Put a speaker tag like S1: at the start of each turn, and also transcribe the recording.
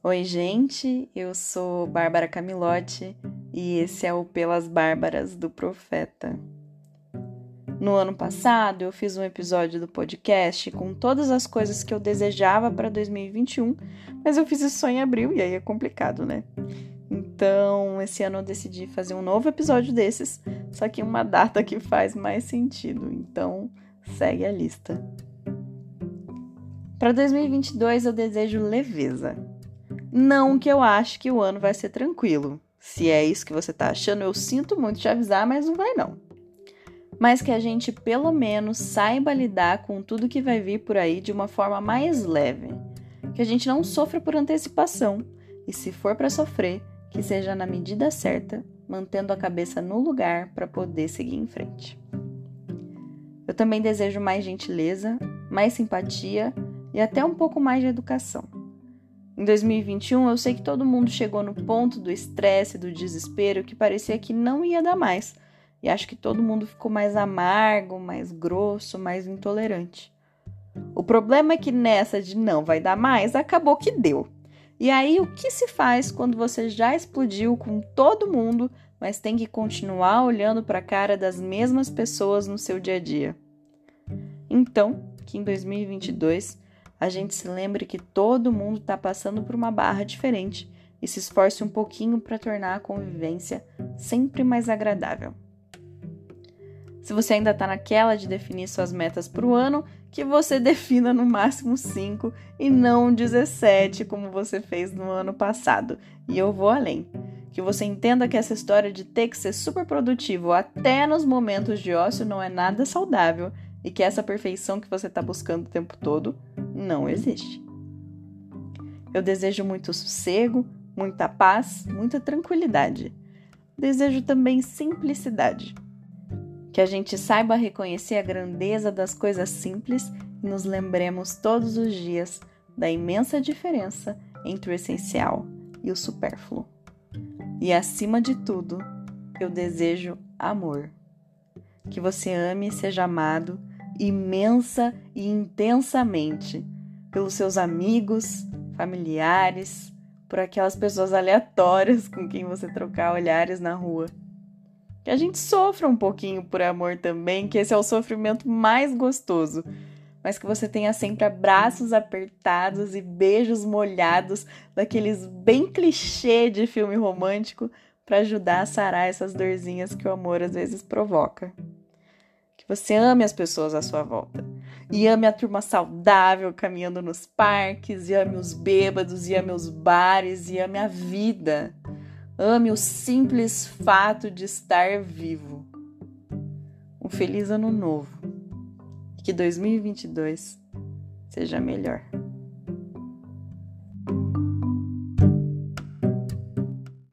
S1: Oi, gente, eu sou Bárbara Camilotti e esse é o Pelas Bárbaras do Profeta. No ano passado, eu fiz um episódio do podcast com todas as coisas que eu desejava para 2021, mas eu fiz isso só em abril e aí é complicado, né? Então, esse ano eu decidi fazer um novo episódio desses, só que uma data que faz mais sentido. Então, segue a lista. Para 2022 eu desejo leveza. Não que eu ache que o ano vai ser tranquilo. Se é isso que você tá achando, eu sinto muito te avisar, mas não vai não. Mas que a gente pelo menos saiba lidar com tudo que vai vir por aí de uma forma mais leve. Que a gente não sofra por antecipação e se for para sofrer, que seja na medida certa, mantendo a cabeça no lugar para poder seguir em frente. Eu também desejo mais gentileza, mais simpatia e até um pouco mais de educação. Em 2021, eu sei que todo mundo chegou no ponto do estresse, do desespero, que parecia que não ia dar mais. E acho que todo mundo ficou mais amargo, mais grosso, mais intolerante. O problema é que nessa de não vai dar mais, acabou que deu. E aí, o que se faz quando você já explodiu com todo mundo, mas tem que continuar olhando para a cara das mesmas pessoas no seu dia a dia? Então, que em 2022 a gente se lembre que todo mundo está passando por uma barra diferente e se esforce um pouquinho para tornar a convivência sempre mais agradável. Se você ainda está naquela de definir suas metas para o ano, que você defina no máximo 5 e não 17, como você fez no ano passado. E eu vou além. Que você entenda que essa história de ter que ser super produtivo até nos momentos de ócio não é nada saudável e que essa perfeição que você está buscando o tempo todo não existe. Eu desejo muito sossego, muita paz, muita tranquilidade. Desejo também simplicidade. Que a gente saiba reconhecer a grandeza das coisas simples e nos lembremos todos os dias da imensa diferença entre o essencial e o supérfluo. E acima de tudo, eu desejo amor. Que você ame e seja amado imensa e intensamente pelos seus amigos, familiares, por aquelas pessoas aleatórias com quem você trocar olhares na rua. Que a gente sofra um pouquinho por amor também, que esse é o sofrimento mais gostoso. Mas que você tenha sempre abraços apertados e beijos molhados, daqueles bem clichê de filme romântico, para ajudar a sarar essas dorzinhas que o amor às vezes provoca. Você ame as pessoas à sua volta. E ame a turma saudável caminhando nos parques, e ame os bêbados, e ame os bares, e ame a vida. Ame o simples fato de estar vivo. Um feliz ano novo. Que 2022 seja melhor.